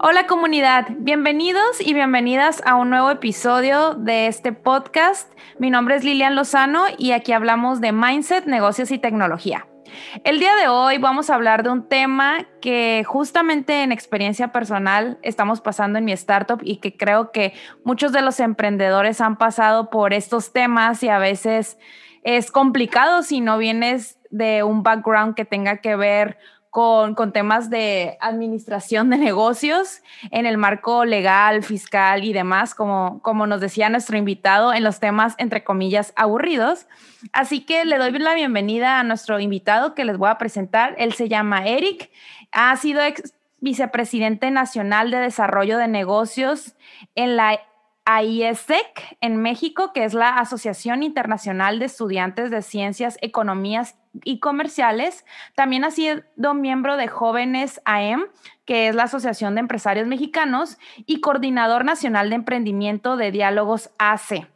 Hola comunidad, bienvenidos y bienvenidas a un nuevo episodio de este podcast. Mi nombre es Lilian Lozano y aquí hablamos de mindset, negocios y tecnología. El día de hoy vamos a hablar de un tema que justamente en experiencia personal estamos pasando en mi startup y que creo que muchos de los emprendedores han pasado por estos temas y a veces es complicado si no vienes de un background que tenga que ver con, temas de administración de negocios en el marco legal, fiscal y demás, como, como nos decía nuestro invitado, en los temas, entre comillas, aburridos. Así que le doy la bienvenida a nuestro invitado que les voy a presentar. Él se llama Eric, ha sido ex vicepresidente nacional de desarrollo de negocios en la AIESEC en México, que es la Asociación Internacional de Estudiantes de Ciencias, Economías y Comerciales. También ha sido miembro de Jóvenes AEM, que es la Asociación de Empresarios Mexicanos, y coordinador nacional de emprendimiento de diálogos AC.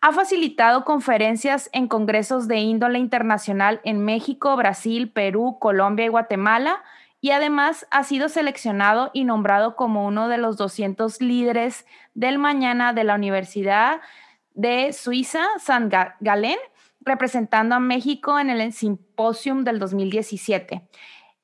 Ha facilitado conferencias en congresos de índole internacional en México, Brasil, Perú, Colombia y Guatemala y además ha sido seleccionado y nombrado como uno de los 200 líderes del mañana de la Universidad de Suiza, San Galén, representando a México en el Simposium del 2017.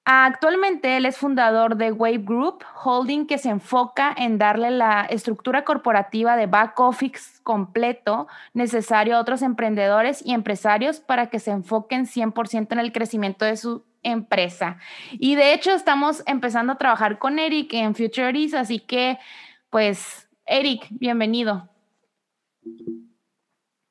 Actualmente él es fundador de Wave Group Holding, que se enfoca en darle la estructura corporativa de back office completo necesario a otros emprendedores y empresarios para que se enfoquen 100% en el crecimiento de su empresa. Y de hecho estamos empezando a trabajar con Eric en Futuris, así que pues Eric, bienvenido.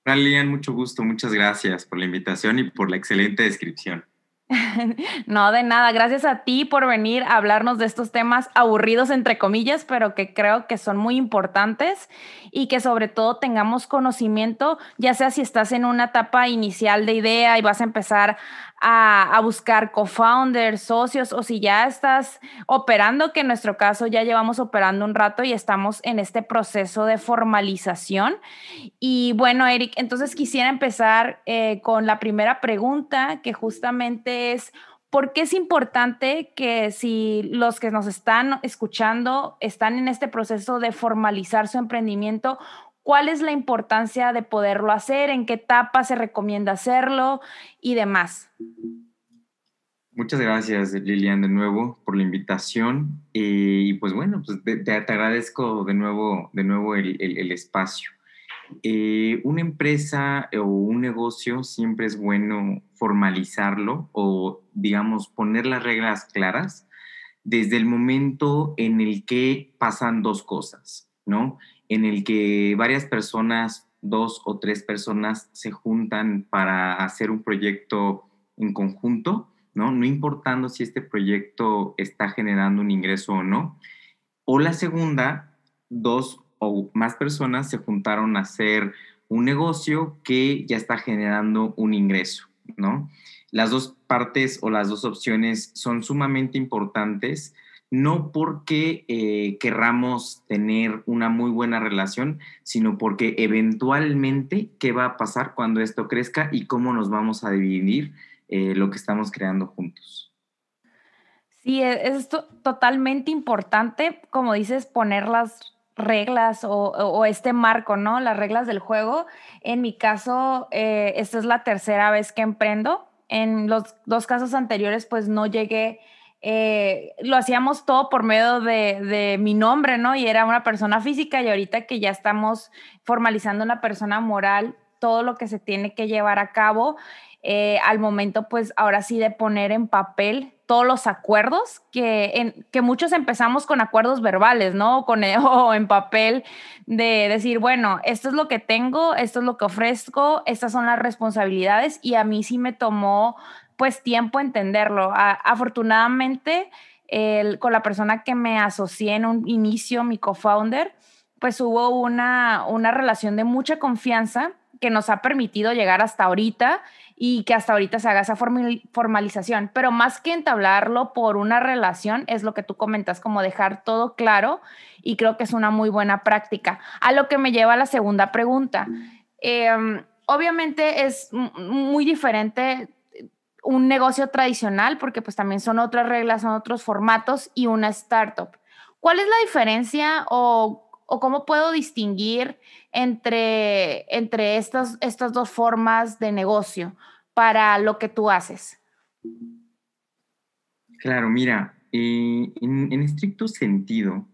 Hola mucho gusto, muchas gracias por la invitación y por la excelente descripción. No, de nada. Gracias a ti por venir a hablarnos de estos temas aburridos, entre comillas, pero que creo que son muy importantes y que sobre todo tengamos conocimiento, ya sea si estás en una etapa inicial de idea y vas a empezar a, buscar co-founders, socios, o si ya estás operando, que en nuestro caso ya llevamos operando un rato y estamos en este proceso de formalización. Y bueno, Eric, entonces quisiera empezar eh, con la primera pregunta, que justamente es, ¿por qué es importante que si los que nos están escuchando están en este proceso de formalizar su emprendimiento, cuál es la importancia de poderlo hacer, en qué etapa se recomienda hacerlo y demás. Muchas gracias, Lilian, de nuevo por la invitación. Eh, y pues bueno, pues te, agradezco de nuevo, de nuevo el, espacio. Eh, una empresa o un negocio siempre es bueno formalizarlo o, digamos, poner las reglas claras desde el momento en el que pasan dos cosas, ¿no? En el que varias personas, dos o tres personas, se juntan para hacer un proyecto en conjunto, ¿no? No importando si este proyecto está generando un ingreso o no. O la segunda, dos o más personas se juntaron a hacer un negocio que ya está generando un ingreso, ¿no? Las dos partes o las dos opciones son sumamente importantes no porque eh, querramos tener una muy buena relación, sino porque eventualmente qué va a pasar cuando esto crezca y cómo nos vamos a dividir eh, lo que estamos creando juntos. Sí, e, es totalmente importante, como dices, poner las reglas o, este marco, ¿no? Las reglas del juego. En mi caso, eh, esta es la tercera vez que emprendo. En los dos casos anteriores, pues no llegué eh, lo hacíamos todo por medio de, mi nombre, ¿no? Y era una persona física y ahorita que ya estamos formalizando una persona moral, todo lo que se tiene que llevar a cabo, eh, al momento, pues ahora sí de poner en papel todos los acuerdos, que, en, que muchos empezamos con acuerdos verbales, ¿no? Con, o en papel de decir, bueno, esto es lo que tengo, esto es lo que ofrezco, estas son las responsabilidades y a mí sí me tomó pues tiempo entenderlo. afortunadamente, con la persona que me asocié en un inicio, mi co-founder, pues hubo una, una relación de mucha confianza que nos ha permitido llegar hasta ahorita y que hasta ahorita se haga esa formalización. Pero más que entablarlo por una relación, es lo que tú comentas, como dejar todo claro y creo que es una muy buena práctica. A lo que me lleva a la segunda pregunta. Em, obviamente es muy diferente un negocio tradicional, porque pues también son otras reglas, son otros formatos y una startup. ¿Cuál es la diferencia o, cómo puedo distinguir entre, entre estas, estas dos formas de negocio para lo que tú haces? Claro, mira, eh, en, estricto sentido,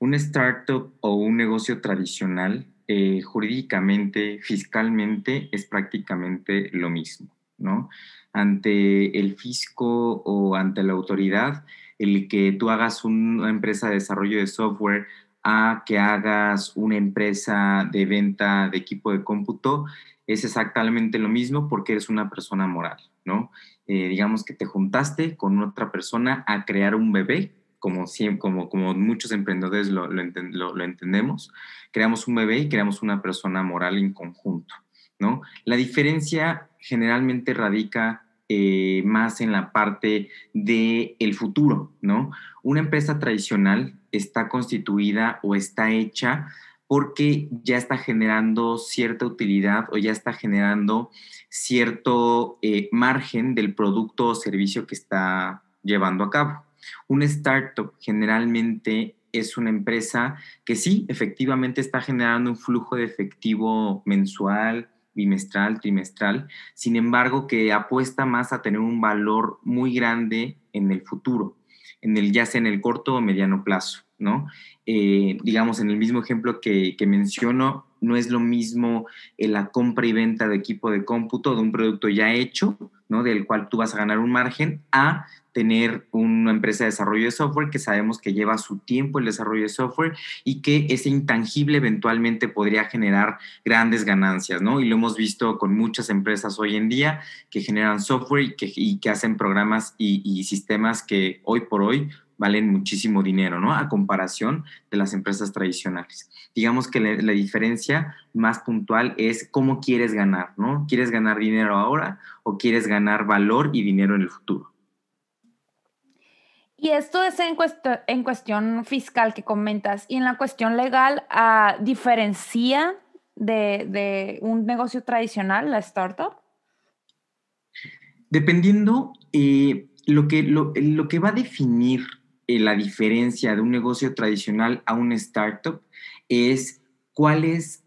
un startup o un negocio tradicional, eh, jurídicamente, fiscalmente, es prácticamente lo mismo, ¿no? Ante el fisco o ante la autoridad, el que tú hagas una empresa de desarrollo de software a que hagas una empresa de venta de equipo de cómputo, es exactamente lo mismo porque eres una persona moral, ¿no? Eh, digamos que te juntaste con otra persona a crear un bebé, como, como, como muchos emprendedores lo, lo, lo, entendemos, creamos un bebé y creamos una persona moral en conjunto, ¿no? La diferencia generalmente radica eh, más en la parte del el futuro, ¿no? Una empresa tradicional está constituida o está hecha porque ya está generando cierta utilidad o ya está generando cierto eh, margen del producto o servicio que está llevando a cabo. Un startup generalmente es una empresa que sí, efectivamente está generando un flujo de efectivo mensual, bimestral, trimestral, sin embargo que apuesta más a tener un valor muy grande en el futuro, en el, ya sea en el corto o mediano plazo, ¿no? Eh, digamos, en el mismo ejemplo que, menciono, no es lo mismo eh, la compra y venta de equipo de cómputo de un producto ya hecho, ¿no? Del cual tú vas a ganar un margen, a tener una empresa de desarrollo de software que sabemos que lleva su tiempo el desarrollo de software y que ese intangible eventualmente podría generar grandes ganancias, ¿no? Y lo hemos visto con muchas empresas hoy en día que generan software y que, hacen programas y, y sistemas que hoy por hoy valen muchísimo dinero, ¿no? A comparación de las empresas tradicionales. Digamos que la, diferencia más puntual es cómo quieres ganar, ¿no? ¿Quieres ganar dinero ahora o quieres ganar valor y dinero en el futuro? Y esto es en, cuestión fiscal que comentas. Y en la cuestión legal, uh, ¿diferencia de, de, un negocio tradicional, la startup? Dependiendo, eh, lo, que, lo, lo que va a definir eh, la diferencia de un negocio tradicional a un startup es cuál es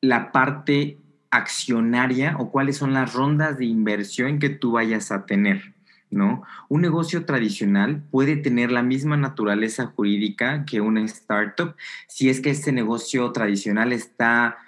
la parte accionaria o cuáles son las rondas de inversión que tú vayas a tener. ¿No? Un negocio tradicional puede tener la misma naturaleza jurídica que una startup si es que este negocio tradicional está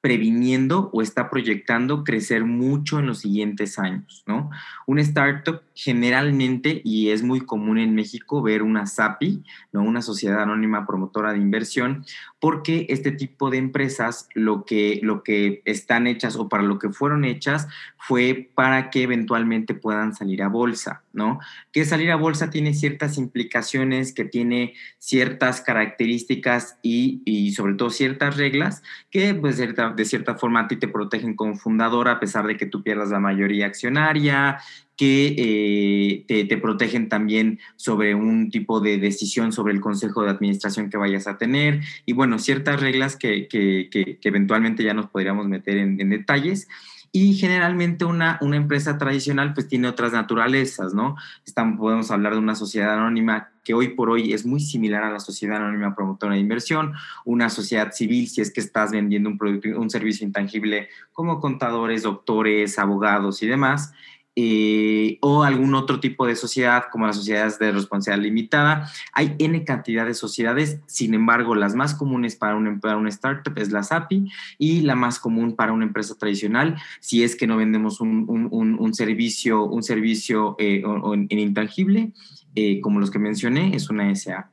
previniendo o está proyectando crecer mucho en los siguientes años, ¿no? Una startup generalmente, y es muy común en México ver una SAPI, ¿no? Una sociedad anónima promotora de inversión, porque este tipo de empresas lo que, lo que están hechas o para lo que fueron hechas fue para que eventualmente puedan salir a bolsa, ¿no? Que salir a bolsa tiene ciertas implicaciones, que tiene ciertas características y, y sobre todo ciertas reglas que pues de cierta forma a ti te protegen como fundador a pesar de que tú pierdas la mayoría accionaria, que eh, te, te, protegen también sobre un tipo de decisión sobre el consejo de administración que vayas a tener y bueno, ciertas reglas que, que, que, eventualmente ya nos podríamos meter en detalles. Y generalmente una, una empresa tradicional pues tiene otras naturalezas, ¿no? Estamos, podemos hablar de una sociedad anónima que hoy por hoy es muy similar a la sociedad anónima promotora de inversión, una sociedad civil si es que estás vendiendo un producto, un servicio intangible como contadores, doctores, abogados y demás. Eh, o algún otro tipo de sociedad como las sociedades de responsabilidad limitada. Hay N cantidad de sociedades, sin embargo, las más comunes para un, para un startup es la SAPI y la más común para una empresa tradicional, si es que no vendemos un, un, un servicio, un servicio eh, en intangible, eh, como los que mencioné, es una SA.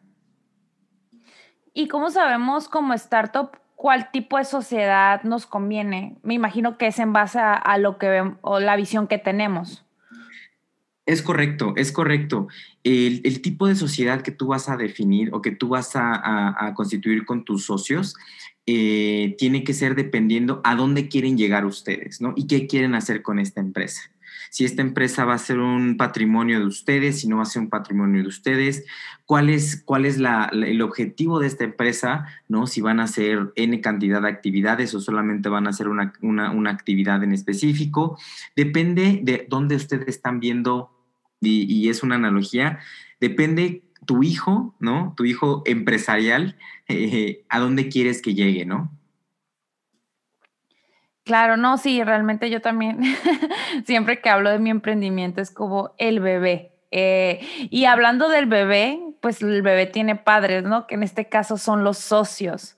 ¿Y cómo sabemos como startup cuál tipo de sociedad nos conviene. Me imagino que es en base a, lo que vemos o la visión que tenemos. Es correcto, es correcto. El, tipo de sociedad que tú vas a definir o que tú vas a, constituir con tus socios eh, tiene que ser dependiendo a dónde quieren llegar ustedes, ¿no? Y qué quieren hacer con esta empresa si esta empresa va a ser un patrimonio de ustedes, si no va a ser un patrimonio de ustedes, cuál es, cuál es el objetivo de esta empresa, ¿no? Si van a hacer N cantidad de actividades o solamente van a hacer una, una, actividad en específico. Depende de dónde ustedes están viendo, y, y es una analogía, depende tu hijo, ¿no? Tu hijo empresarial, eh, ¿a dónde quieres que llegue, no? Claro, no, sí, realmente yo también, siempre que hablo de mi emprendimiento es como el bebé. Eh, y hablando del bebé, pues el bebé tiene padres, ¿no? Que en este caso son los socios.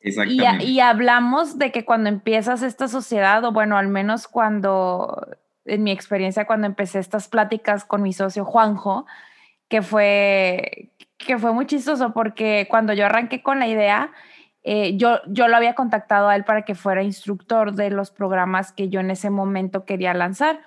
Exactamente. Y, y hablamos de que cuando empiezas esta sociedad, o bueno, al menos cuando, en mi experiencia, cuando empecé estas pláticas con mi socio Juanjo, que fue, que fue muy chistoso porque cuando yo arranqué con la idea, eh, yo, yo lo había contactado a él para que fuera instructor de los programas que yo en ese momento quería lanzar.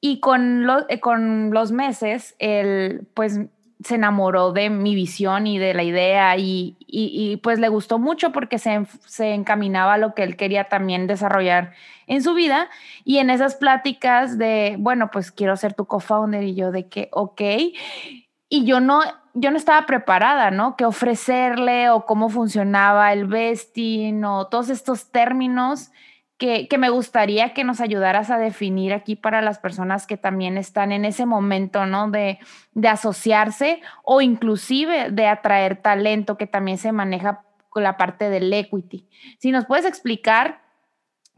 Y con, eh, con los meses, él pues se enamoró de mi visión y de la idea y, y, pues le gustó mucho porque se, se, encaminaba a lo que él quería también desarrollar en su vida. Y en esas pláticas de, bueno, pues quiero ser tu co-founder y yo de que, ok. Y yo no yo no estaba preparada, ¿no? ¿Qué ofrecerle o cómo funcionaba el vesting o todos estos términos que, me gustaría que nos ayudaras a definir aquí para las personas que también están en ese momento, ¿no? De, asociarse o inclusive de atraer talento que también se maneja con la parte del equity. Si nos puedes explicar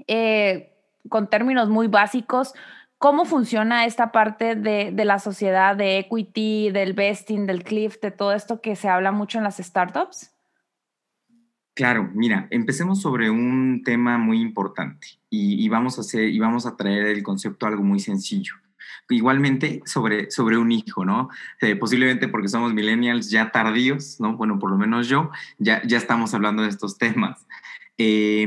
eh, con términos muy básicos, ¿Cómo funciona esta parte de, la sociedad de equity, del vesting, del cliff, de todo esto que se habla mucho en las startups? Claro, mira, empecemos sobre un tema muy importante y, vamos a hacer y vamos a traer el concepto a algo muy sencillo. Igualmente sobre, sobre un hijo, ¿no? Eh, posiblemente porque somos millennials ya tardíos, ¿no? Bueno, por lo menos yo, ya, ya estamos hablando de estos temas. Eh,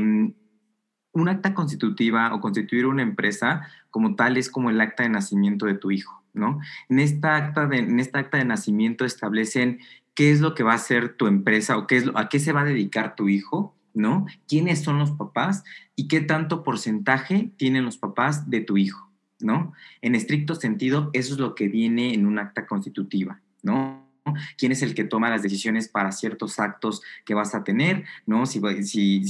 un acta constitutiva o constituir una empresa como tal es como el acta de nacimiento de tu hijo, ¿no? En esta acta de, en esta acta de nacimiento establecen qué es lo que va a hacer tu empresa o qué es a qué se va a dedicar tu hijo, ¿no? ¿Quiénes son los papás y qué tanto porcentaje tienen los papás de tu hijo, ¿no? En estricto sentido, eso es lo que viene en un acta constitutiva, ¿no? Quién es el que toma las decisiones para ciertos actos que vas a tener, ¿no? Si,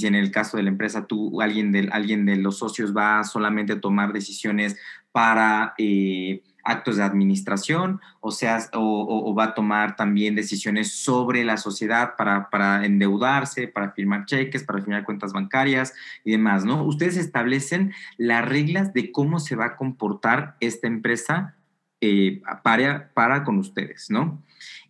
en el caso de la empresa tú, alguien de, alguien de los socios va solamente a tomar decisiones para... Eh, actos de administración, o sea, o, va a tomar también decisiones sobre la sociedad para, para, endeudarse, para firmar cheques, para firmar cuentas bancarias y demás, ¿no? Ustedes establecen las reglas de cómo se va a comportar esta empresa eh, para, para con ustedes, ¿no?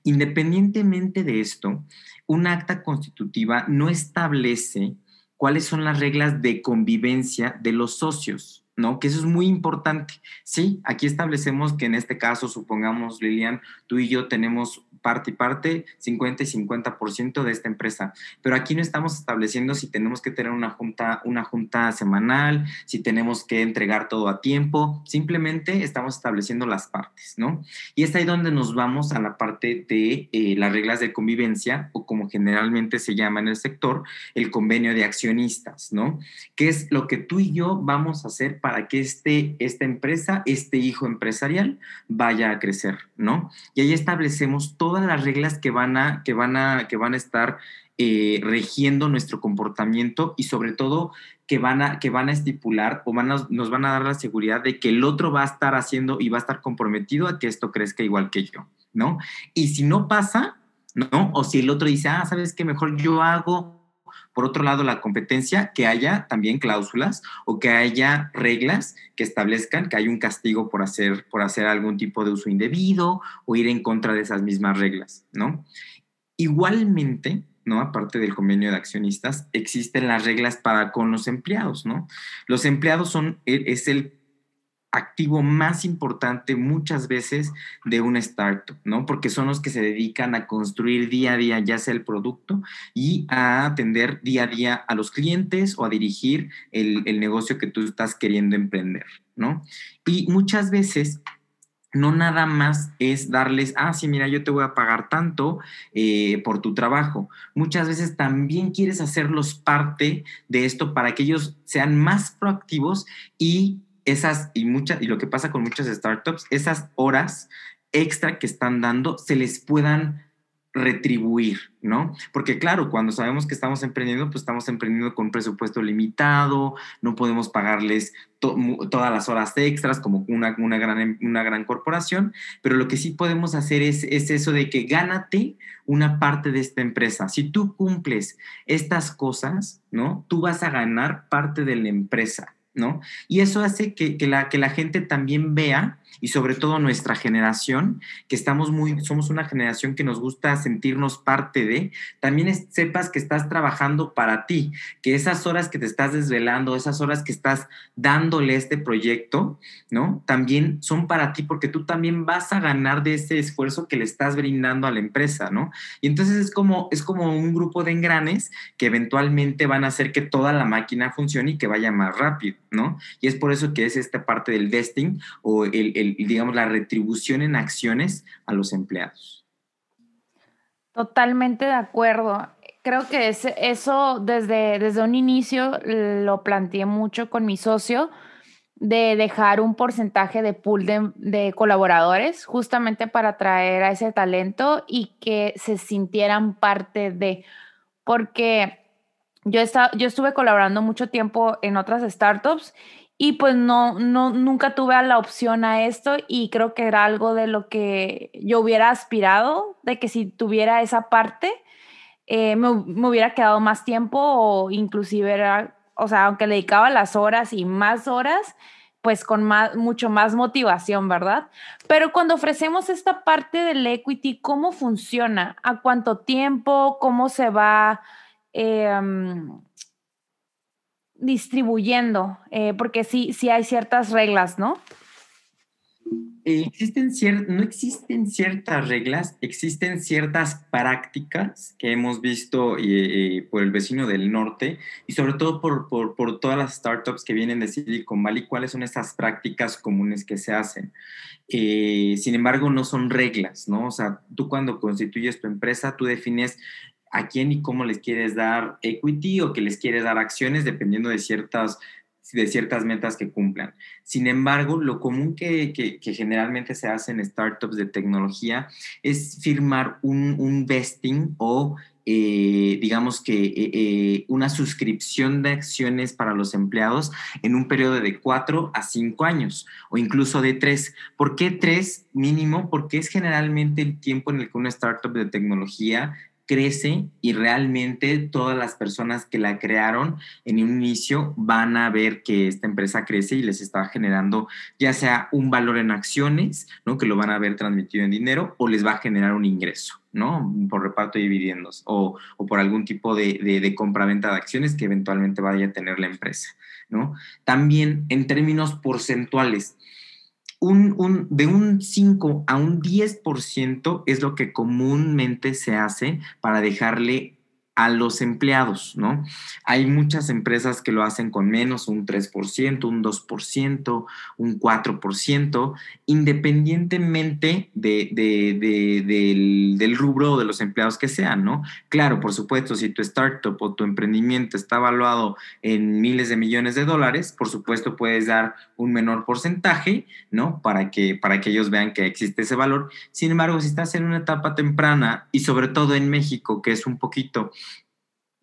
Independientemente de esto, un acta constitutiva no establece cuáles son las reglas de convivencia de los socios, ¿no? Que eso es muy importante. Sí, aquí establecemos que en este caso, supongamos, Lilian, tú y yo tenemos parte y parte, 50 y 50% de esta empresa. Pero aquí no estamos estableciendo si tenemos que tener una junta, una junta semanal, si tenemos que entregar todo a tiempo, simplemente estamos estableciendo las partes, ¿no? Y es ahí donde nos vamos a la parte de eh, las reglas de convivencia o como generalmente se llama en el sector, el convenio de accionistas, ¿no? ¿Qué es lo que tú y yo vamos a hacer para que este, esta empresa, este hijo empresarial vaya a crecer, ¿no? Y ahí establecemos todo las reglas que van a, que van a, que van a estar eh, regiendo nuestro comportamiento y sobre todo que van a, que van a estipular o van nos van a dar la seguridad de que el otro va a estar haciendo y va a estar comprometido a que esto crezca igual que yo, ¿no? Y si no pasa, ¿no? O si el otro dice, ah, ¿sabes qué? Mejor yo hago por otro lado, la competencia, que haya también cláusulas o que haya reglas que establezcan que hay un castigo por hacer, por hacer algún tipo de uso indebido o ir en contra de esas mismas reglas, ¿no? Igualmente, ¿no? Aparte del convenio de accionistas, existen las reglas para con los empleados, ¿no? Los empleados son, e, es el activo más importante muchas veces de una startup, ¿no? Porque son los que se dedican a construir día a día ya sea el producto y a atender día a día a los clientes o a dirigir el, negocio que tú estás queriendo emprender, ¿no? Y muchas veces no nada más es darles, ah, sí, mira, yo te voy a pagar tanto eh, por tu trabajo. Muchas veces también quieres hacerlos parte de esto para que ellos sean más proactivos y esas y muchas, y lo que pasa con muchas startups, esas horas extra que están dando se les puedan retribuir, ¿no? Porque claro, cuando sabemos que estamos emprendiendo, pues estamos emprendiendo con un presupuesto limitado, no podemos pagarles todas las horas extras como una, una, gran, una gran corporación, pero lo que sí podemos hacer es, es eso de que gánate una parte de esta empresa. Si tú cumples estas cosas, ¿no? Tú vas a ganar parte de la empresa. ¿No? Y eso hace que, la, que la gente también vea, y sobre todo nuestra generación, que estamos muy, somos una generación que nos gusta sentirnos parte de, también sepas que estás trabajando para ti, que esas horas que te estás desvelando, esas horas que estás dándole este proyecto, ¿no? También son para ti porque tú también vas a ganar de ese esfuerzo que le estás brindando a la empresa, ¿no? Y entonces es como, es como un grupo de engranes que eventualmente van a hacer que toda la máquina funcione y que vaya más rápido. ¿no? Y es por eso que es esta parte del vesting o el, digamos, la retribución en acciones a los empleados. Totalmente de acuerdo. Creo que eso desde, desde un inicio lo planteé mucho con mi socio de dejar un porcentaje de pool de, de, colaboradores justamente para atraer a ese talento y que se sintieran parte de, porque yo, yo estuve colaborando mucho tiempo en otras startups y pues no, no, nunca tuve la opción a esto y creo que era algo de lo que yo hubiera aspirado, de que si tuviera esa parte, eh, me, hubiera quedado más tiempo o inclusive era, o sea, aunque le dedicaba las horas y más horas, pues con más, mucho más motivación, ¿verdad? Pero cuando ofrecemos esta parte del equity, ¿cómo funciona? ¿A cuánto tiempo? ¿Cómo se va? Em, distribuyendo, eh, porque sí, sí hay ciertas reglas, ¿no? Existen no existen ciertas reglas, existen ciertas prácticas que hemos visto por el vecino del norte y sobre todo por, por, todas las startups que vienen de Silicon Valley, cuáles son esas prácticas comunes que se hacen. Sin embargo, no son reglas, ¿no? O sea, tú cuando constituyes tu empresa, tú defines a quién y cómo les quieres dar equity o que les quieres dar acciones dependiendo de ciertas, de ciertas metas que cumplan. Sin embargo, lo común que, que, generalmente se hace en startups de tecnología es firmar un, un vesting o eh, digamos que eh, eh, una suscripción de acciones para los empleados en un periodo de cuatro a cinco años o incluso de tres. ¿Por qué tres mínimo? Porque es generalmente el tiempo en el que una startup de tecnología crece y realmente todas las personas que la crearon en un inicio van a ver que esta empresa crece y les está generando ya sea un valor en acciones, ¿no? Que lo van a ver transmitido en dinero o les va a generar un ingreso, ¿no? Por reparto de dividendos o, por algún tipo de, de, de compra-venta de acciones que eventualmente vaya a tener la empresa, ¿no? También en términos porcentuales, un, de un 5 a un 10% es lo que comúnmente se hace para dejarle a los empleados, ¿no? Hay muchas empresas que lo hacen con menos, un 3%, un 2%, un 4%, independientemente de, del, rubro de los empleados que sean, ¿no? Claro, por supuesto, si tu startup o tu emprendimiento está evaluado en miles de millones de dólares, por supuesto puedes dar un menor porcentaje, ¿no? Para que, para que ellos vean que existe ese valor. Sin embargo, si estás en una etapa temprana y sobre todo en México, que es un poquito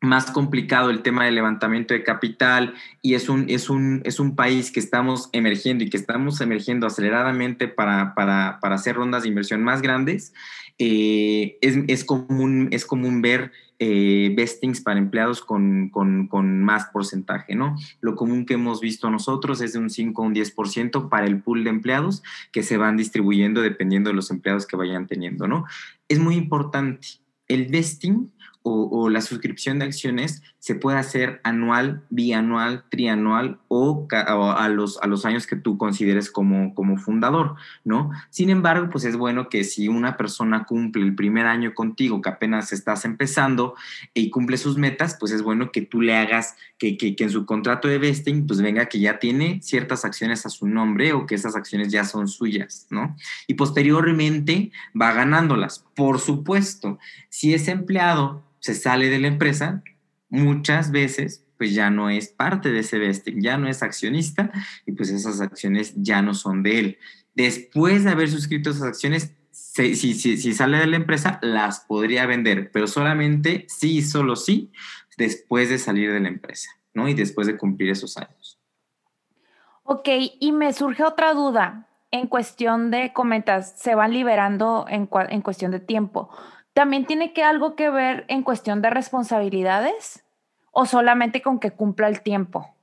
más complicado el tema del levantamiento de capital y es un, es un, es un país que estamos emergiendo y que estamos emergiendo aceleradamente para, para, para hacer rondas de inversión más grandes, eh, es, es, común, es común ver eh, vestings para empleados con, con, con, más porcentaje, ¿no? Lo común que hemos visto nosotros es de un 5 o un 10% para el pool de empleados que se van distribuyendo dependiendo de los empleados que vayan teniendo, ¿no? Es muy importante. El vesting o, la suscripción de acciones se puede hacer anual, bianual, trianual o, a, los, a los años que tú consideres como, como fundador, ¿no? Sin embargo, pues es bueno que si una persona cumple el primer año contigo, que apenas estás empezando y cumple sus metas, pues es bueno que tú le hagas que, que, que en su contrato de vesting, pues venga que ya tiene ciertas acciones a su nombre o que esas acciones ya son suyas, ¿no? Y posteriormente va ganándolas. Por supuesto, si es empleado, se sale de la empresa, muchas veces pues ya no es parte de ese vesting, ya no es accionista y pues esas acciones ya no son de él. Después de haber suscrito esas acciones, si, si, si, sale de la empresa, las podría vender, pero solamente sí, solo sí, después de salir de la empresa, ¿no? Y después de cumplir esos años. Ok, y me surge otra duda en cuestión de, comentas, se van liberando en, en cuestión de tiempo. ¿También tiene que algo que ver en cuestión de responsabilidades o solamente con que cumpla el tiempo?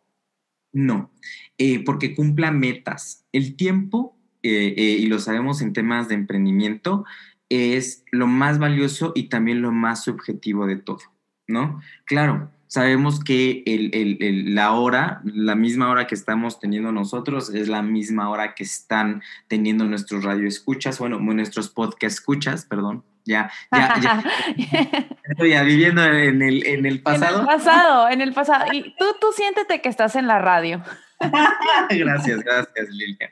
No, eh, porque cumpla metas. El tiempo, eh, eh, y lo sabemos en temas de emprendimiento, es lo más valioso y también lo más subjetivo de todo, ¿no? Claro, sabemos que la hora, la misma hora que estamos teniendo nosotros, es la misma hora que están teniendo nuestros radioescuchas, bueno, nuestros podcast escuchas, perdón, ya, ya, ya. Estoy ya viviendo en el, en el pasado. En el pasado, en el pasado. Y tú, tú siéntete que estás en la radio. gracias, gracias, Lilia.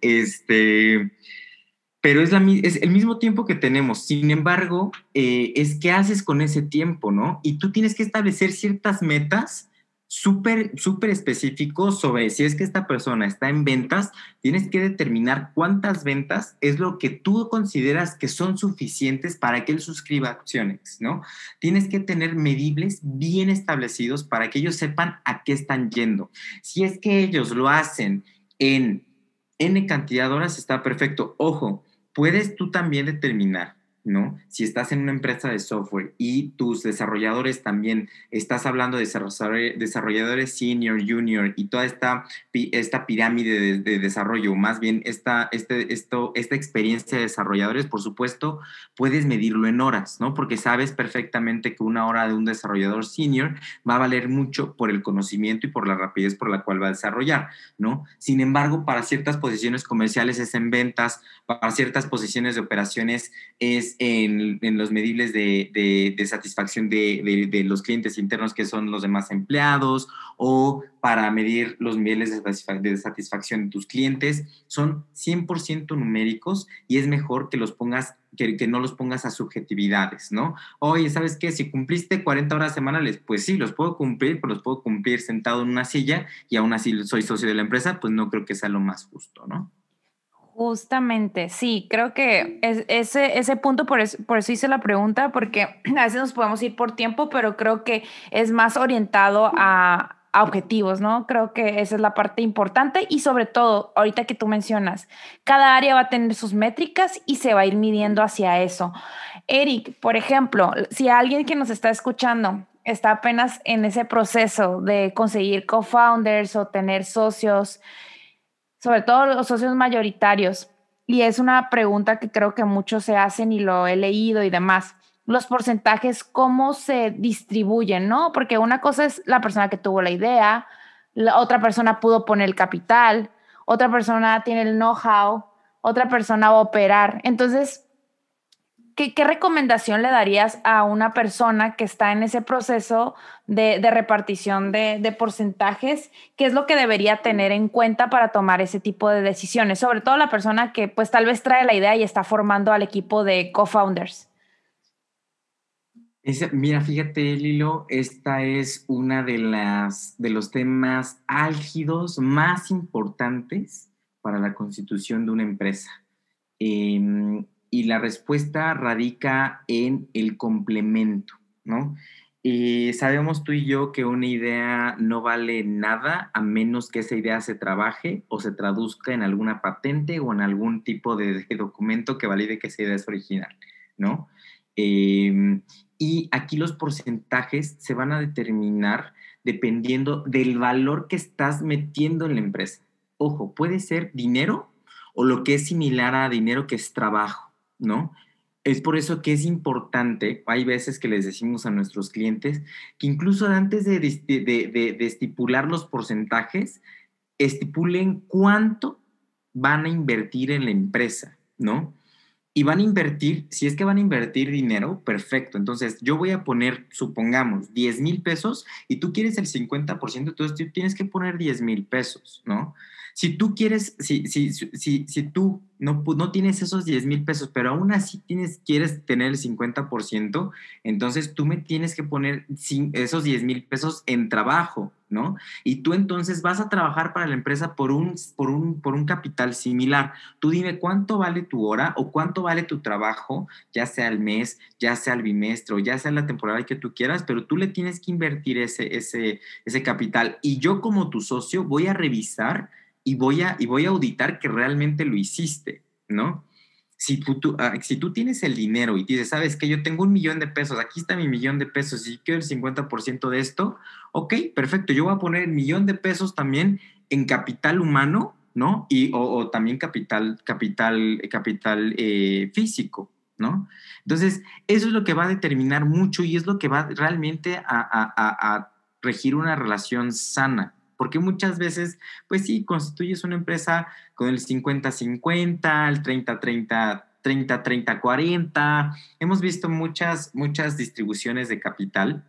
Este, pero es, la, es el mismo tiempo que tenemos. Sin embargo, eh, es qué haces con ese tiempo, ¿no? Y tú tienes que establecer ciertas metas súper, súper específico sobre si es que esta persona está en ventas, tienes que determinar cuántas ventas es lo que tú consideras que son suficientes para que él suscriba acciones, ¿no? Tienes que tener medibles bien establecidos para que ellos sepan a qué están yendo. Si es que ellos lo hacen en N cantidad de horas, está perfecto. Ojo, puedes tú también determinar ¿no? Si estás en una empresa de software y tus desarrolladores también, estás hablando de desarrolladores senior, junior y toda esta, esta pirámide de, desarrollo, más bien esta, este, esto, esta experiencia de desarrolladores, por supuesto, puedes medirlo en horas, ¿no? Porque sabes perfectamente que una hora de un desarrollador senior va a valer mucho por el conocimiento y por la rapidez por la cual va a desarrollar, ¿no? Sin embargo, para ciertas posiciones comerciales es en ventas, para ciertas posiciones de operaciones es en, los medibles de, satisfacción de, los clientes internos que son los demás empleados o para medir los niveles de, satisfacción de tus clientes. Son 100% numéricos y es mejor que los pongas que, que, no los pongas a subjetividades, ¿no? Oye, ¿sabes qué? Si cumpliste 40 horas semanales, pues sí, los puedo cumplir, pero los puedo cumplir sentado en una silla y aún así soy socio de la empresa, pues no creo que sea lo más justo, ¿no? Justamente, sí, creo que es, ese, ese punto, por eso, por eso hice la pregunta, porque a veces nos podemos ir por tiempo, pero creo que es más orientado a, a objetivos, ¿no? Creo que esa es la parte importante y sobre todo, ahorita que tú mencionas, cada área va a tener sus métricas y se va a ir midiendo hacia eso. Eric, por ejemplo, si alguien que nos está escuchando está apenas en ese proceso de conseguir co-founders o tener socios, sobre todo los socios mayoritarios. Y es una pregunta que creo que muchos se hacen y lo he leído y demás. Los porcentajes, ¿cómo se distribuyen? ¿No? Porque una cosa es la persona que tuvo la idea, la otra persona pudo poner el capital, otra persona tiene el know-how, otra persona va a operar. Entonces, ¿qué, recomendación le darías a una persona que está en ese proceso de, repartición de, porcentajes? ¿Qué es lo que debería tener en cuenta para tomar ese tipo de decisiones? Sobre todo la persona que pues tal vez trae la idea y está formando al equipo de co-founders. Mira, fíjate, Lilo, esta es una de las de los temas álgidos más importantes para la constitución de una empresa. Em, y la respuesta radica en el complemento, ¿no? Y sabemos tú y yo que una idea no vale nada a menos que esa idea se trabaje o se traduzca en alguna patente o en algún tipo de, documento que valide que esa idea es original, ¿no? Em, y aquí los porcentajes se van a determinar dependiendo del valor que estás metiendo en la empresa. Ojo, puede ser dinero o lo que es similar a dinero que es trabajo. ¿No? Es por eso que es importante, hay veces que les decimos a nuestros clientes que incluso antes de, estipular los porcentajes, estipulen cuánto van a invertir en la empresa, ¿no? Y van a invertir, si es que van a invertir dinero, perfecto. Entonces, yo voy a poner, supongamos, 10 mil pesos y tú quieres el 50%, entonces tú tienes que poner 10 mil pesos, ¿no? Si tú quieres, si, si, si, si tú no, no tienes esos 10 mil pesos, pero aún así tienes, quieres tener el 50%, entonces tú me tienes que poner esos 10 mil pesos en trabajo, ¿no? Y tú entonces vas a trabajar para la empresa por un, por, un, por un capital similar. Tú dime cuánto vale tu hora o cuánto vale tu trabajo, ya sea al mes, ya sea al bimestre o ya sea la temporada que tú quieras, pero tú le tienes que invertir ese, ese, ese capital. Y yo como tu socio voy a revisar y voy a, y voy a auditar que realmente lo hiciste, ¿no? Si tú, ah, si tú tienes el dinero y dices, sabes que yo tengo un millón de pesos, aquí está mi millón de pesos y quiero el 50% de esto, ok, perfecto, yo voy a poner el millón de pesos también en capital humano, ¿no? Y, o, también capital, capital, capital eh, físico, ¿no? Entonces, eso es lo que va a determinar mucho y es lo que va realmente a, regir una relación sana, porque muchas veces, pues sí, constituyes una empresa con el 50-50, el 30-30. 30, 30, 40. Hemos visto muchas, muchas distribuciones de capital.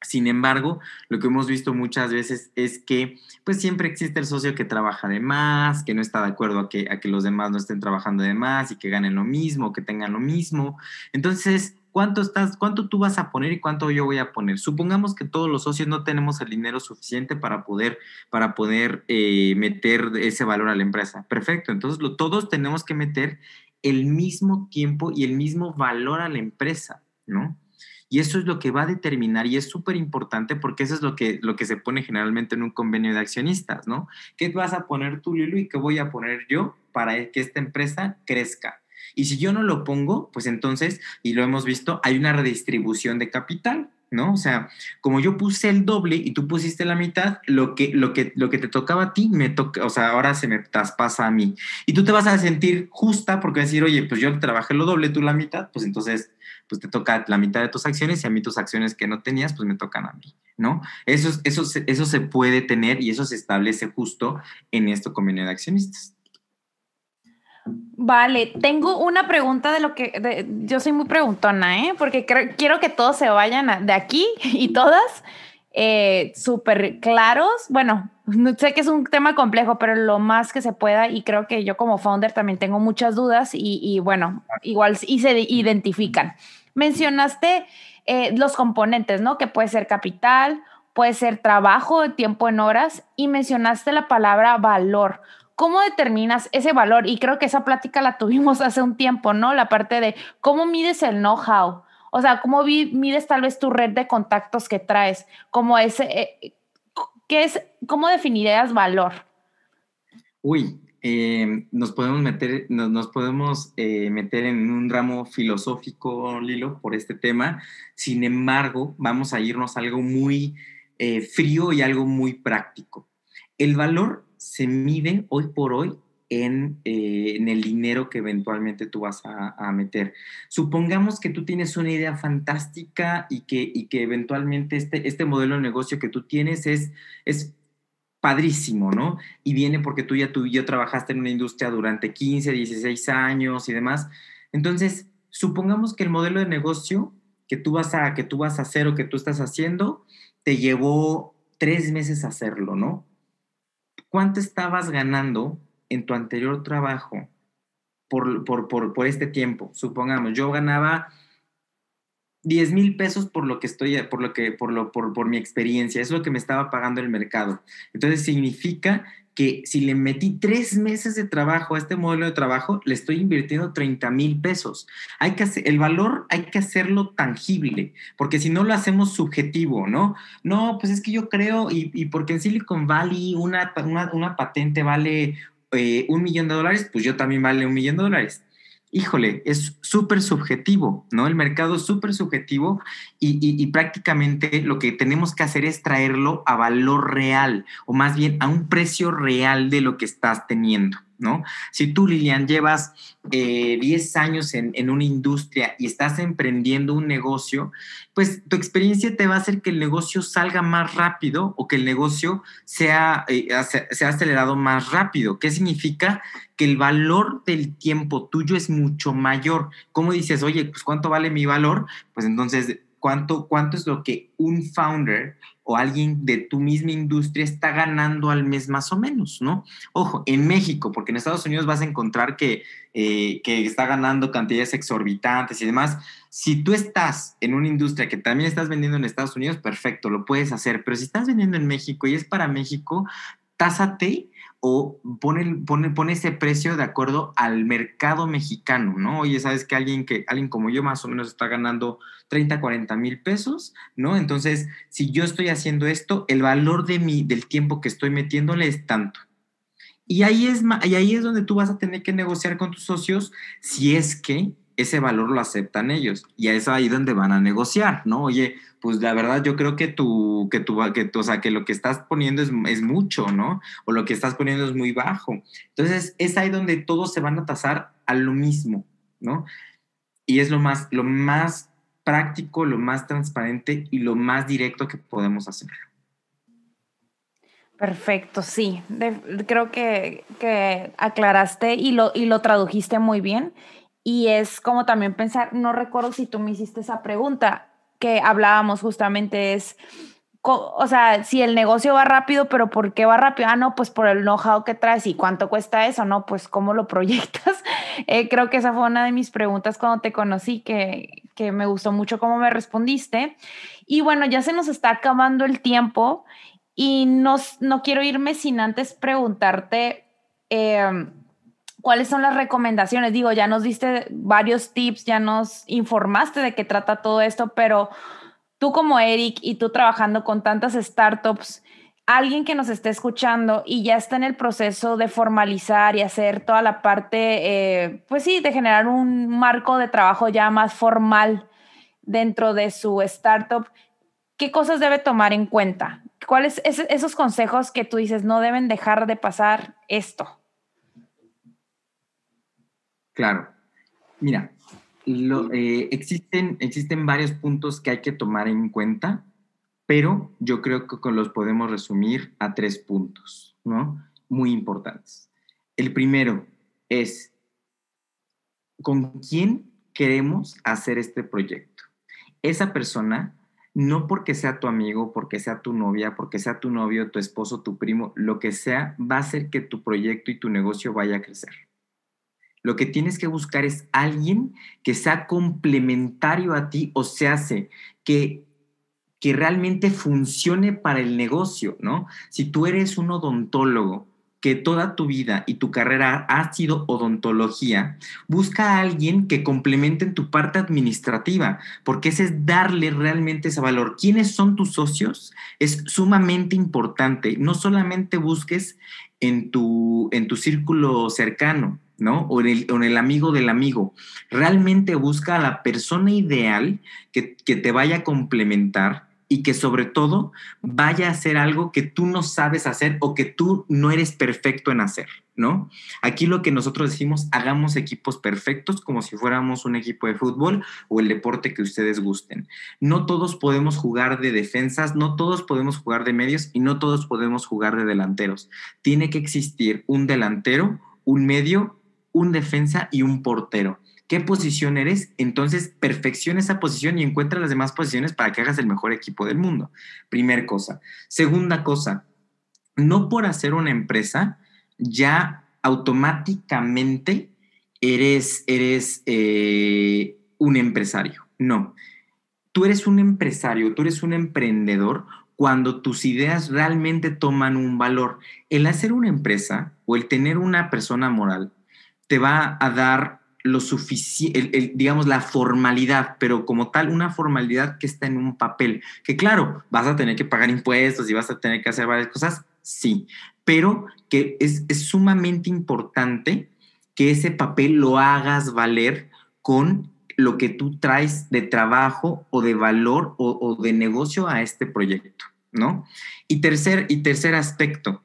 Sin embargo, lo que hemos visto muchas veces es que pues siempre existe el socio que trabaja de más, que no está de acuerdo a que, a que los demás no estén trabajando de más y que ganen lo mismo, que tengan lo mismo. Entonces, ¿Cuánto, estás, ¿Cuánto tú vas a poner y cuánto yo voy a poner? Supongamos que todos los socios no tenemos el dinero suficiente para poder, para poder eh, meter ese valor a la empresa. Perfecto, entonces todos tenemos que meter el mismo tiempo y el mismo valor a la empresa, ¿no? Y eso es lo que va a determinar y es súper importante porque eso es lo que, lo que se pone generalmente en un convenio de accionistas, ¿no? ¿Qué vas a poner tú, Lilo, y qué voy a poner yo para que esta empresa crezca? Y si yo no lo pongo, pues entonces, y lo hemos visto, hay una redistribución de capital. ¿no? O sea, como yo puse el doble y tú pusiste la mitad, lo que, lo que, lo que te tocaba a ti, me toca, o sea, ahora se me traspasa a mí. Y tú te vas a sentir justa porque decir, oye, pues yo trabajé lo doble, tú la mitad, pues entonces, pues te toca la mitad de tus acciones y a mí tus acciones que no tenías, pues me tocan a mí, ¿no? Eso, eso, eso se puede tener y eso se establece justo en esto convenio de accionistas. Vale, tengo una pregunta de lo que yo soy muy preguntona, ¿eh? Porque quiero que todos se vayan de aquí y todas eh, súper claros. Bueno, sé que es un tema complejo, pero lo más que se pueda y creo que yo como founder también tengo muchas dudas y, bueno, igual y se identifican. Mencionaste eh, los componentes, ¿no? Que puede ser capital, puede ser trabajo, tiempo en horas y mencionaste la palabra valor. ¿Cómo determinas ese valor? Y creo que esa plática la tuvimos hace un tiempo, ¿no? La parte de cómo mides el know-how. O sea, cómo mides tal vez tu red de contactos que traes. Como ese, eh, ¿qué es, ¿Cómo definirías valor? Uy, eh, nos podemos meter, nos, podemos eh, meter en un ramo filosófico, Lilo, por este tema. Sin embargo, vamos a irnos a algo muy frío y algo muy práctico. El valor se mide hoy por hoy en, eh, en, el dinero que eventualmente tú vas a, meter. Supongamos que tú tienes una idea fantástica y que, y que eventualmente este, este modelo de negocio que tú tienes es, es padrísimo, ¿no? Y viene porque tú ya, tú ya trabajaste en una industria durante 15, 16 años y demás. Entonces, supongamos que el modelo de negocio que tú vas a, que tú vas a hacer o que tú estás haciendo te llevó tres meses hacerlo, ¿no? ¿Cuánto estabas ganando en tu anterior trabajo por, por, este tiempo? Supongamos, yo ganaba 10 mil pesos por lo que estoy, por lo que, por lo, por, por mi experiencia, es lo que me estaba pagando el mercado. Entonces significa que si le metí tres meses de trabajo a este modelo de trabajo, le estoy invirtiendo 30 mil pesos. Hay que hacer, el valor hay que hacerlo tangible, porque si no lo hacemos subjetivo, ¿no? No, pues es que yo creo, y, y porque en Silicon Valley una, una, patente vale eh, un millón de dólares, pues yo también vale un millón de dólares híjole, es súper subjetivo, ¿no? El mercado es súper subjetivo y, prácticamente lo que tenemos que hacer es traerlo a valor real o más bien a un precio real de lo que estás teniendo. Si tú, Lilian, llevas 10 eh, años en, una industria y estás emprendiendo un negocio, pues tu experiencia te va a hacer que el negocio salga más rápido o que el negocio sea, eh, acelerado más rápido. ¿Qué significa? Que el valor del tiempo tuyo es mucho mayor. ¿Cómo dices, oye, pues cuánto vale mi valor? Pues entonces cuánto, cuánto es lo que un founder o alguien de tu misma industria está ganando al mes más o menos, ¿no? Ojo, en México, porque en Estados Unidos vas a encontrar que, eh, que está ganando cantidades exorbitantes y demás. Si tú estás en una industria que también estás vendiendo en Estados Unidos, perfecto, lo puedes hacer, pero si estás vendiendo en México y es para México, tásate o pone, pone, pone, ese precio de acuerdo al mercado mexicano, ¿no? Oye, sabes que alguien, que alguien como yo más o menos está ganando 30, 40 mil pesos, ¿no? Entonces, si yo estoy haciendo esto, el valor de mi, del tiempo que estoy metiéndole es tanto. Y ahí es, y ahí es donde tú vas a tener que negociar con tus socios si es que ese valor lo aceptan ellos. Y es ahí donde van a negociar, ¿no? Oye, pues la verdad yo creo que tú, que tú, que o sea, que lo que estás poniendo es, es, mucho, ¿no? O lo que estás poniendo es muy bajo. Entonces, es ahí donde todos se van a tasar a lo mismo, ¿no? Y es lo más, lo más práctico, lo más transparente y lo más directo que podemos hacer. Perfecto, sí. creo que, que, aclaraste y lo, y lo tradujiste muy bien. Y es como también pensar, no recuerdo si tú me hiciste esa pregunta que hablábamos justamente, es, o sea, si el negocio va rápido, pero ¿por qué va rápido? Ah, no, pues por el know-how que traes y cuánto cuesta eso, ¿no? Pues cómo lo proyectas. Eh, creo que esa fue una de mis preguntas cuando te conocí, que, que me gustó mucho cómo me respondiste. Y bueno, ya se nos está acabando el tiempo y no, no quiero irme sin antes preguntarte. Eh, ¿Cuáles son las recomendaciones? Digo, ya nos diste varios tips, ya nos informaste de qué trata todo esto, pero tú como Eric y tú trabajando con tantas startups, alguien que nos esté escuchando y ya está en el proceso de formalizar y hacer toda la parte, eh, pues sí, de generar un marco de trabajo ya más formal dentro de su startup, ¿qué cosas debe tomar en cuenta? ¿Cuáles esos consejos que tú dices no deben dejar de pasar esto? Claro. Mira, eh, existen, existen varios puntos que hay que tomar en cuenta, pero yo creo que los podemos resumir a tres puntos, ¿no? Muy importantes. El primero es, ¿con quién queremos hacer este proyecto? Esa persona, no porque sea tu amigo, porque sea tu novia, porque sea tu novio, tu esposo, tu primo, lo que sea, va a hacer que tu proyecto y tu negocio vaya a crecer. Lo que tienes que buscar es alguien que sea complementario a ti o se hace que que realmente funcione para el negocio, ¿no? Si tú eres un odontólogo que toda tu vida y tu carrera ha sido odontología, busca a alguien que complemente en tu parte administrativa, porque ese es darle realmente ese valor. ¿Quiénes son tus socios? Es sumamente importante. No solamente busques en tu, en tu círculo cercano, ¿no? O en, el, amigo del amigo. Realmente busca a la persona ideal que, que te vaya a complementar y que sobre todo vaya a hacer algo que tú no sabes hacer o que tú no eres perfecto en hacer, ¿no? Aquí lo que nosotros decimos, hagamos equipos perfectos como si fuéramos un equipo de fútbol o el deporte que ustedes gusten. No todos podemos jugar de defensas, no todos podemos jugar de medios y no todos podemos jugar de delanteros. Tiene que existir un delantero, un medio un defensa y un portero. ¿Qué posición eres? Entonces perfecciona esa posición y encuentra las demás posiciones para que hagas el mejor equipo del mundo. Primer cosa. Segunda cosa, no por hacer una empresa ya automáticamente eres, eres eh, un empresario. No. Tú eres un empresario, tú eres un emprendedor cuando tus ideas realmente toman un valor. El hacer una empresa o el tener una persona moral te va a dar lo suficiente, digamos, la formalidad, pero como tal, una formalidad que está en un papel, que claro, vas a tener que pagar impuestos y vas a tener que hacer varias cosas, sí, pero que es, sumamente importante que ese papel lo hagas valer con lo que tú traes de trabajo o de valor o, o de negocio a este proyecto, ¿no? Y tercer, y tercer aspecto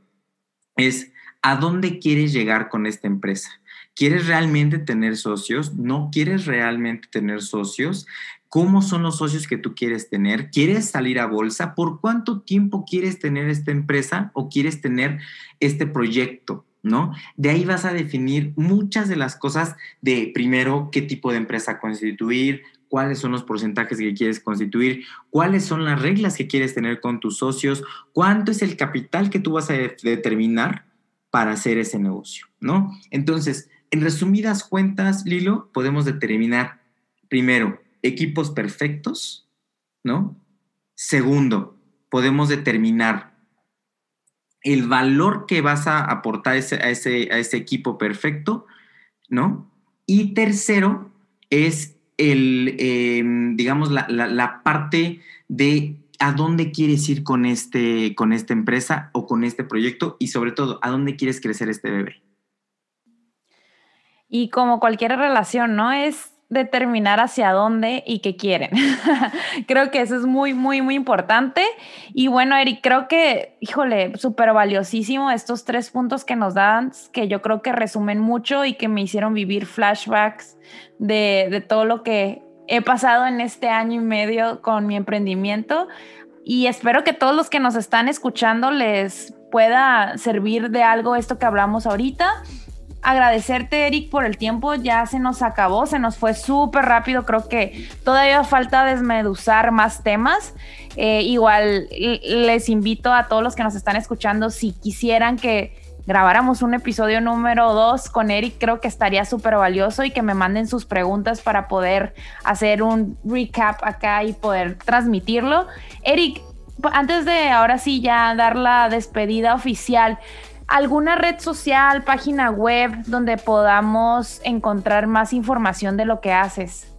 es, ¿a dónde quieres llegar con esta empresa? ¿Quieres realmente tener socios? ¿No quieres realmente tener socios? ¿Cómo son los socios que tú quieres tener? ¿Quieres salir a bolsa? ¿Por cuánto tiempo quieres tener esta empresa o quieres tener este proyecto? ¿No? De ahí vas a definir muchas de las cosas de primero qué tipo de empresa constituir, cuáles son los porcentajes que quieres constituir, cuáles son las reglas que quieres tener con tus socios, cuánto es el capital que tú vas a determinar para hacer ese negocio, ¿no? Entonces, en resumidas cuentas, Lilo, podemos determinar primero equipos perfectos, ¿no? Segundo, podemos determinar el valor que vas a aportar a, ese, a ese equipo perfecto, ¿no? Y tercero es el, em, digamos, la, parte de a dónde quieres ir con, este, con esta empresa o con este proyecto y sobre todo, a dónde quieres crecer este bebé. Y como cualquier relación, ¿no? Es determinar hacia dónde y qué quieren. creo que eso es muy, muy, muy importante. Y bueno, Eric, creo que, híjole, súper valiosísimo estos tres puntos que nos dan, que yo creo que resumen mucho y que me hicieron vivir flashbacks de, de todo lo que he pasado en este año y medio con mi emprendimiento. Y espero que todos los que nos están escuchando les pueda servir de algo esto que hablamos ahorita agradecerte, Eric, por el tiempo. Ya se nos acabó, se nos fue súper rápido. Creo que todavía falta desmeduzar más temas. Eh, igual les invito a todos los que nos están escuchando, si quisieran que grabáramos un episodio número dos con Eric, creo que estaría súper valioso y que me manden sus preguntas para poder hacer un recap acá y poder transmitirlo. Eric, antes de ahora sí ya dar la despedida oficial, ¿Alguna red social, página web donde podamos encontrar más información de lo que haces?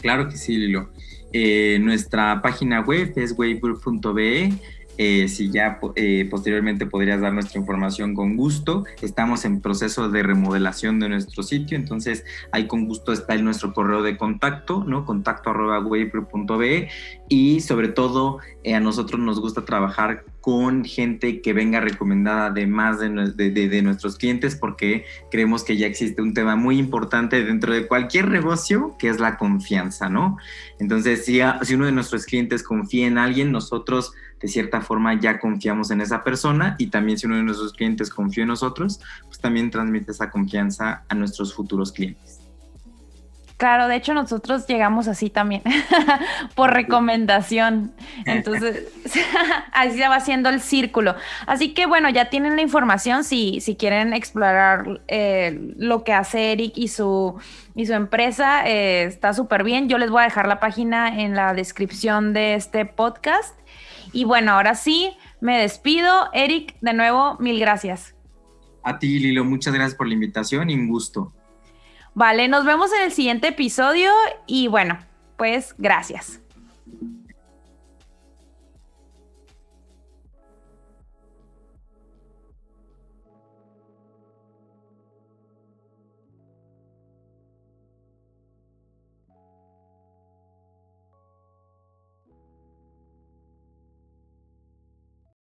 Claro que sí, Lilo. Eh, nuestra página web es wavegroup.be eh, si ya eh, posteriormente podrías dar nuestra información con gusto. Estamos en proceso de remodelación de nuestro sitio, entonces ahí con gusto está el nuestro correo de contacto, ¿no? Contacto arroba y sobre todo a nosotros nos gusta trabajar con gente que venga recomendada de más de, de, nuestros clientes porque creemos que ya existe un tema muy importante dentro de cualquier negocio que es la confianza, ¿no? Entonces, si, si uno de nuestros clientes confía en alguien, nosotros de cierta forma ya confiamos en esa persona y también si uno de nuestros clientes confía en nosotros, pues también transmite esa confianza a nuestros futuros clientes. Claro, de hecho nosotros llegamos así también, por recomendación. Entonces, así se va haciendo el círculo. Así que bueno, ya tienen la información si, si quieren explorar eh, lo que hace Eric y su, y su empresa, eh, está súper bien. Yo les voy a dejar la página en la descripción de este podcast. Y bueno, ahora sí, me despido. Eric, de nuevo, mil gracias. A ti, Lilo, muchas gracias por la invitación y un gusto. Vale, nos vemos en el siguiente episodio y bueno, pues gracias.